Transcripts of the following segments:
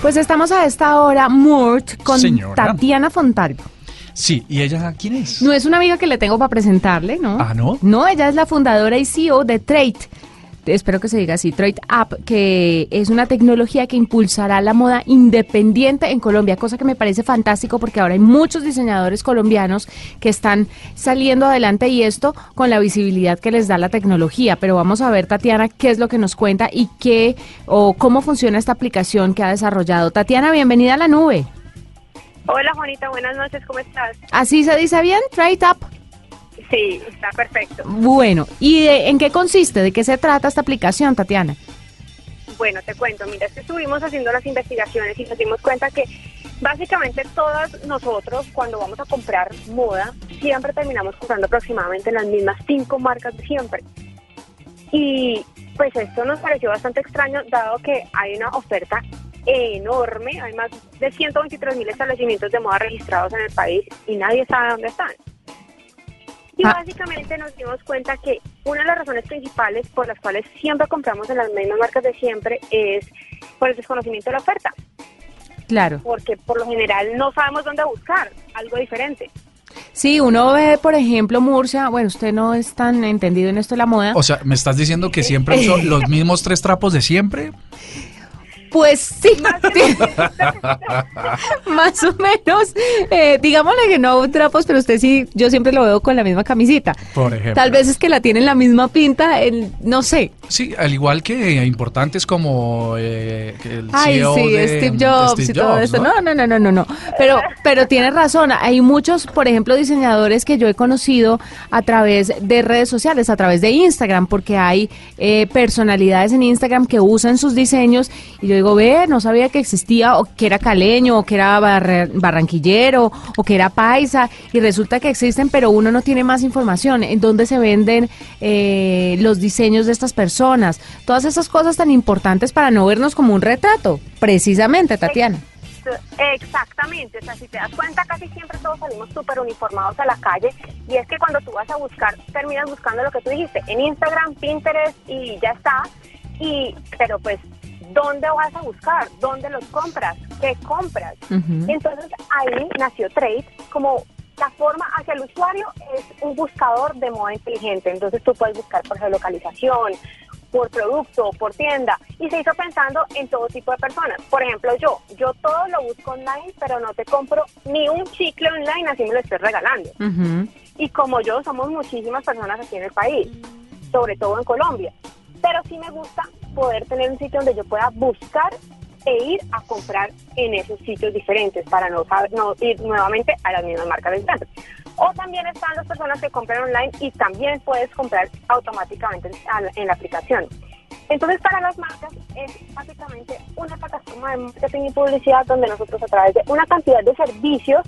Pues estamos a esta hora, Murt, con Señora. Tatiana Fontalvo. Sí, ¿y ella quién es? No es una amiga que le tengo para presentarle, ¿no? Ah, ¿no? No, ella es la fundadora y CEO de Trade. Espero que se diga así, Trade App, que es una tecnología que impulsará la moda independiente en Colombia, cosa que me parece fantástico porque ahora hay muchos diseñadores colombianos que están saliendo adelante y esto con la visibilidad que les da la tecnología. Pero vamos a ver, Tatiana, qué es lo que nos cuenta y qué o cómo funciona esta aplicación que ha desarrollado. Tatiana, bienvenida a la nube. Hola Juanita, buenas noches, ¿cómo estás? ¿Así se dice bien? Trade App. Sí, está perfecto. Bueno, ¿y de- en qué consiste? ¿De qué se trata esta aplicación, Tatiana? Bueno, te cuento, mira, es que estuvimos haciendo las investigaciones y nos dimos cuenta que básicamente todas nosotros cuando vamos a comprar moda siempre terminamos comprando aproximadamente las mismas cinco marcas de siempre. Y pues esto nos pareció bastante extraño dado que hay una oferta enorme, hay más de 123 mil establecimientos de moda registrados en el país y nadie sabe dónde están. Y Ah. básicamente nos dimos cuenta que una de las razones principales por las cuales siempre compramos en las mismas marcas de siempre es por el desconocimiento de la oferta, Claro. porque por lo general no sabemos dónde buscar algo diferente. Sí, uno ve, por ejemplo, Murcia, bueno, usted no es tan entendido en esto de la moda. O sea, ¿me estás diciendo que siempre son los mismos tres trapos de siempre? Pues sí, más o menos. Eh, digámosle que no trapos, pero usted sí, yo siempre lo veo con la misma camisita. Por ejemplo. Tal vez es que la tienen la misma pinta, el, no sé. Sí, al igual que importantes como eh, el Ay, CEO sí, de Steve Jobs Steve y todo Jobs, eso. No, no, no, no, no, no. Pero, pero tiene razón. Hay muchos, por ejemplo, diseñadores que yo he conocido a través de redes sociales, a través de Instagram, porque hay eh, personalidades en Instagram que usan sus diseños y yo digo, ve, no sabía que existía o que era caleño o que era barra- barranquillero o que era paisa y resulta que existen, pero uno no tiene más información en dónde se venden eh, los diseños de estas personas. Todas esas cosas tan importantes para no vernos como un retrato, precisamente, Tatiana. Exactamente, o sea, si te das cuenta, casi siempre todos salimos súper uniformados a la calle y es que cuando tú vas a buscar, terminas buscando lo que tú dijiste, en Instagram, Pinterest y ya está, y pero pues, ¿dónde vas a buscar? ¿Dónde los compras? ¿Qué compras? Entonces ahí nació Trade como la forma hacia el usuario es un buscador de moda inteligente. Entonces tú puedes buscar por geolocalización, por producto, por tienda. Y se hizo pensando en todo tipo de personas. Por ejemplo, yo, yo todo lo busco online, pero no te compro ni un chicle online, así me lo estoy regalando. Y como yo, somos muchísimas personas aquí en el país, sobre todo en Colombia. Pero sí me gusta poder tener un sitio donde yo pueda buscar e ir a comprar en esos sitios diferentes para no, saber- no ir nuevamente a las mismas marcas de. O también están las personas que compran online y también puedes comprar automáticamente en, en la aplicación. Entonces, para las marcas es básicamente una plataforma de marketing y publicidad donde nosotros a través de una cantidad de servicios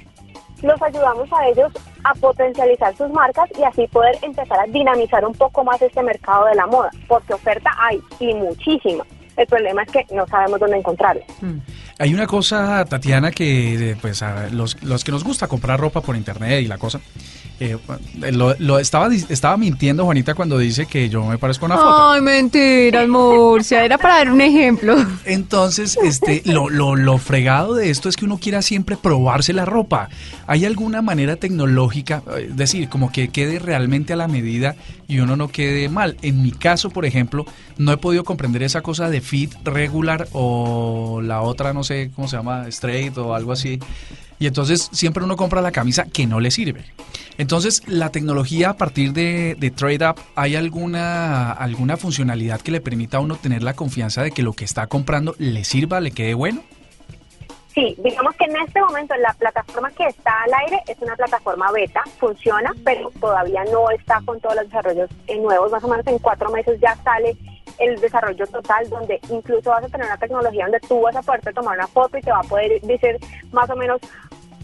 los ayudamos a ellos a potencializar sus marcas y así poder empezar a dinamizar un poco más este mercado de la moda, porque oferta hay y muchísima. El problema es que no sabemos dónde encontrarla. Hay una cosa, Tatiana, que eh, pues a los, los que nos gusta comprar ropa por internet y la cosa, eh, lo, lo estaba, estaba mintiendo Juanita cuando dice que yo me parezco a una foto. Ay, mentiras, Murcia. Era para dar un ejemplo. Entonces, este, lo, lo, lo fregado de esto es que uno quiera siempre probarse la ropa. ¿Hay alguna manera tecnológica, eh, es decir, como que quede realmente a la medida y uno no quede mal? En mi caso, por ejemplo, no he podido comprender esa cosa de fit regular o la otra, no sé cómo se llama, straight o algo así. Y entonces siempre uno compra la camisa que no le sirve. Entonces, la tecnología a partir de, de Trade Up, ¿hay alguna, alguna funcionalidad que le permita a uno tener la confianza de que lo que está comprando le sirva, le quede bueno? Sí, digamos que en este momento la plataforma que está al aire es una plataforma beta, funciona, pero todavía no está con todos los desarrollos eh, nuevos. Más o menos en cuatro meses ya sale el desarrollo total, donde incluso vas a tener una tecnología donde tú vas a poderte tomar una foto y te va a poder decir más o menos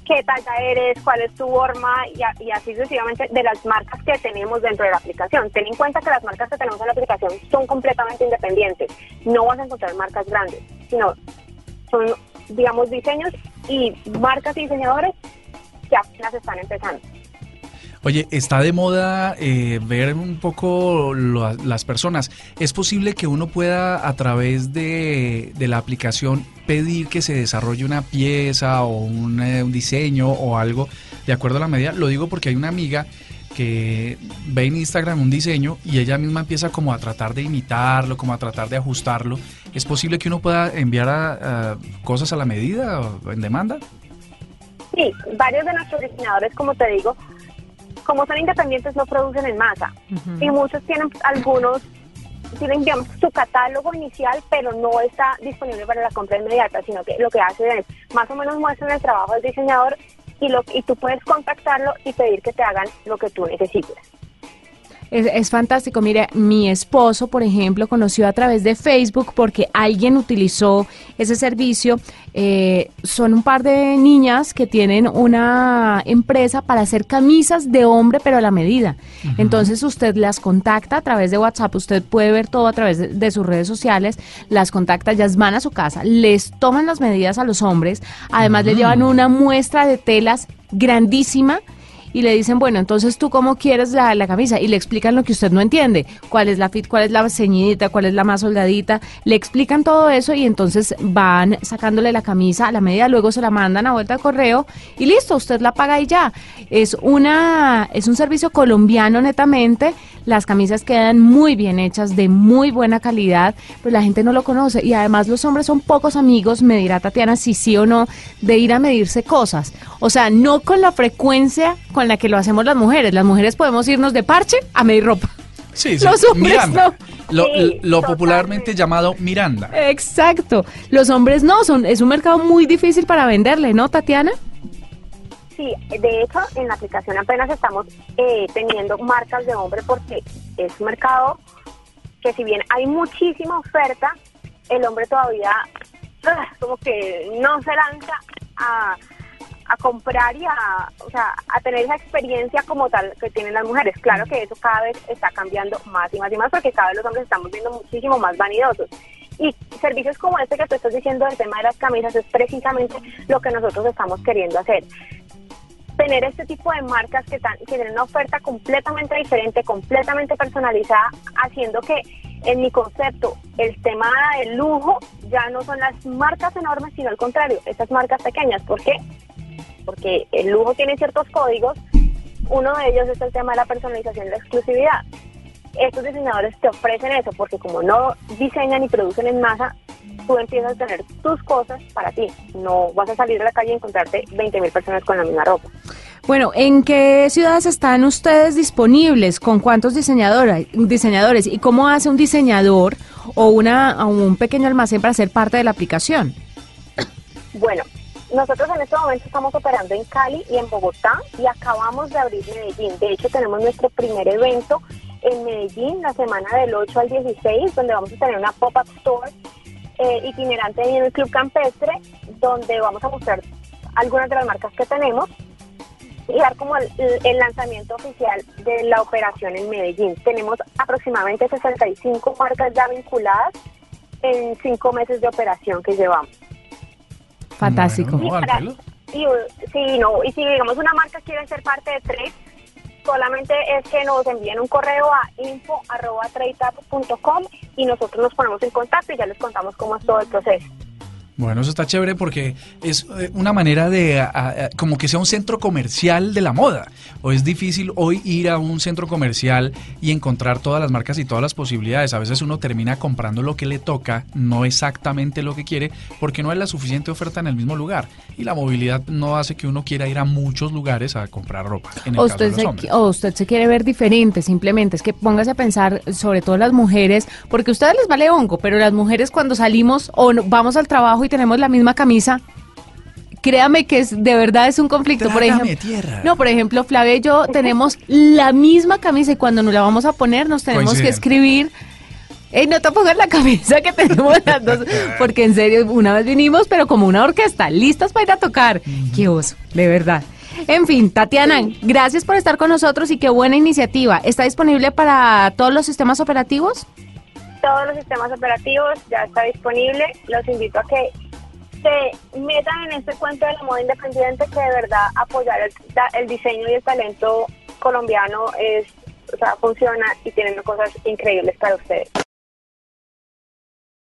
qué talla eres, cuál es tu forma y, así sucesivamente de las marcas que tenemos dentro de la aplicación. Ten en cuenta que las marcas que tenemos en la aplicación son completamente independientes. No vas a encontrar marcas grandes, sino son, digamos, diseños y marcas y diseñadores que apenas están empezando. Oye, está de moda eh, ver un poco las personas. ¿Es posible que uno pueda a través de, la aplicación pedir que se desarrolle una pieza o un, eh, un, diseño o algo de acuerdo a la medida? Lo digo porque hay una amiga que ve en Instagram un diseño y ella misma empieza como a tratar de imitarlo, como a tratar de ajustarlo. ¿Es posible que uno pueda enviar cosas a la medida o en demanda? Sí, varios de nuestros diseñadores, como te digo, como son independientes, no producen en masa. Y muchos tienen algunos, tienen digamos, su catálogo inicial, pero no está disponible para la compra inmediata, sino que lo que hacen es más o menos muestran el trabajo del diseñador y, lo, y tú puedes contactarlo y pedir que te hagan lo que tú necesites. Es, fantástico. Mire, mi esposo, por ejemplo, conoció a través de Facebook porque alguien utilizó ese servicio. Eh, son un par de niñas que tienen una empresa para hacer camisas de hombre, pero a la medida. Entonces usted las contacta a través de WhatsApp, usted puede ver todo a través de, sus redes sociales, las contacta, ellas van a su casa, les toman las medidas a los hombres, además le llevan una muestra de telas grandísima y le dicen, bueno, entonces tú cómo quieres la, la, camisa y le explican lo que usted no entiende, cuál es la fit, cuál es la ceñidita, cuál es la más soldadita, le explican todo eso y entonces van sacándole la camisa a la medida, luego se la mandan a vuelta de correo y listo, usted la paga y ya. Es una es un servicio colombiano netamente, las camisas quedan muy bien hechas, de muy buena calidad, pero la gente no lo conoce y además los hombres son pocos amigos, me dirá Tatiana si sí o no, de ir a medirse cosas. O sea, no con la frecuencia con la que lo hacemos las mujeres. Las mujeres podemos irnos de parche a medir ropa. Sí, sí. Los hombres no. Lo, popularmente llamado Miranda. Exacto. Los hombres no, son es un mercado muy difícil para venderle, ¿no, Tatiana? Sí, de hecho, en la aplicación apenas estamos eh, teniendo marcas de hombre porque es un mercado que si bien hay muchísima oferta, el hombre todavía ah, como que no se lanza a a comprar y a, o sea, a tener esa experiencia como tal que tienen las mujeres. Claro que eso cada vez está cambiando más y más y más porque cada vez los hombres estamos viendo muchísimo más vanidosos. Y servicios como este que tú estás diciendo del tema de las camisas es precisamente lo que nosotros estamos queriendo hacer. Tener este tipo de marcas que, que tienen una oferta completamente diferente, completamente personalizada, haciendo que en mi concepto el tema del lujo ya no son las marcas enormes, sino al contrario, estas marcas pequeñas. ¿Por qué? Porque el lujo tiene ciertos códigos. Uno de ellos es el tema de la personalización y la exclusividad. Estos diseñadores te ofrecen eso porque como no diseñan y producen en masa, tú empiezas a tener tus cosas para ti. No vas a salir de la calle y encontrarte 20.000 personas con la misma ropa. Bueno, ¿en qué ciudades están ustedes disponibles? ¿Con cuántos diseñadores? diseñadores? ¿Y cómo hace un diseñador o una, un pequeño almacén para ser parte de la aplicación? Bueno, nosotros en este momento estamos operando en Cali y en Bogotá y acabamos de abrir Medellín. De hecho, tenemos nuestro primer evento en Medellín la semana del 8 al 16, donde vamos a tener una pop-up store eh, itinerante en el Club Campestre, donde vamos a mostrar algunas de las marcas que tenemos y dar como el, el, lanzamiento oficial de la operación en Medellín. Tenemos aproximadamente 65 marcas ya vinculadas en cinco meses de operación que llevamos. Fantástico. y, sí, no, y si digamos una marca quiere ser parte de Trade, solamente es que nos envíen un correo a info.com y nosotros nos ponemos en contacto y ya les contamos cómo es todo el proceso. Bueno, eso está chévere porque es eh, una manera de como que sea un centro comercial de la moda. O es difícil hoy ir a un centro comercial y encontrar todas las marcas y todas las posibilidades. A veces uno termina comprando lo que le toca, no exactamente lo que quiere, porque no hay la suficiente oferta en el mismo lugar. Y la movilidad no hace que uno quiera ir a muchos lugares a comprar ropa. o, usted se, o usted se quiere ver diferente, simplemente es que póngase a pensar, sobre todo las mujeres, porque a ustedes les vale hongo, pero las mujeres cuando salimos o vamos al trabajo y tenemos la misma camisa, créame que es de verdad es un conflicto. por ejemplo, no, por ejemplo, Flavia y yo tenemos la misma camisa y cuando nos la vamos a poner nos tenemos que escribir. Ey, no te pongas la camisa que tenemos las dos, porque en serio, una vez vinimos, pero como una orquesta, listas para ir a tocar. Qué oso, de verdad. En fin, Tatiana, gracias por estar con nosotros y qué buena iniciativa. ¿Está disponible para todos los sistemas operativos? Todos los sistemas operativos ya está disponible. Los invito a que se metan en este cuento de la moda independiente que de verdad apoyar el, diseño y el talento colombiano es, o sea, funciona y tienen cosas increíbles para ustedes.